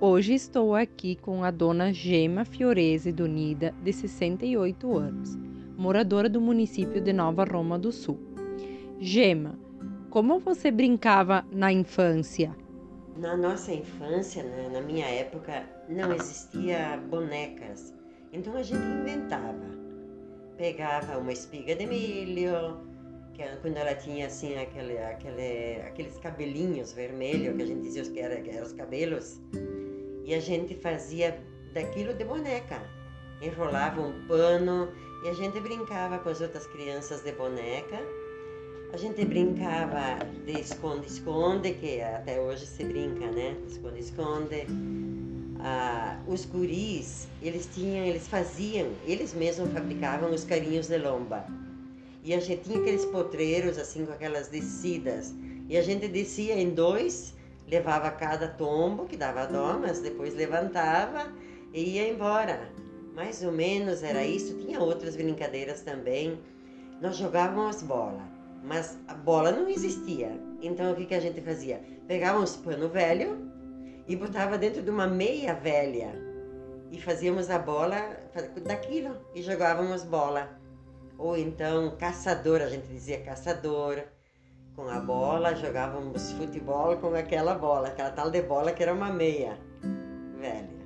Hoje estou aqui com a dona Gema Fiorese Donida, de 68 anos, moradora do município de Nova Roma do Sul. Gema, como você brincava na infância? Na nossa infância, né, na minha época, não existia bonecas. Então a gente inventava. Pegava uma espiga de milho, que quando ela tinha assim aquele, aquele, aqueles cabelinhos vermelhos, que a gente dizia que eram era os cabelos, e a gente fazia daquilo de boneca. Enrolava um pano e a gente brincava com as outras crianças de boneca. A gente brincava de esconde-esconde, que até hoje se brinca, né? Esconde-esconde. Ah, os guris, eles tinham, eles faziam, eles mesmos fabricavam os carinhos de lomba. E a gente tinha aqueles potreiros assim com aquelas descidas. E a gente descia em dois levava cada tombo, que dava dó, mas depois levantava e ia embora. Mais ou menos era isso. Tinha outras brincadeiras também. Nós jogávamos bola, mas a bola não existia. Então o que, que a gente fazia? Pegava uns pano velho e botava dentro de uma meia velha e fazíamos a bola daquilo e jogávamos bola. Ou então caçador, a gente dizia caçador com a bola, jogávamos futebol com aquela bola, aquela tal de bola que era uma meia, velho.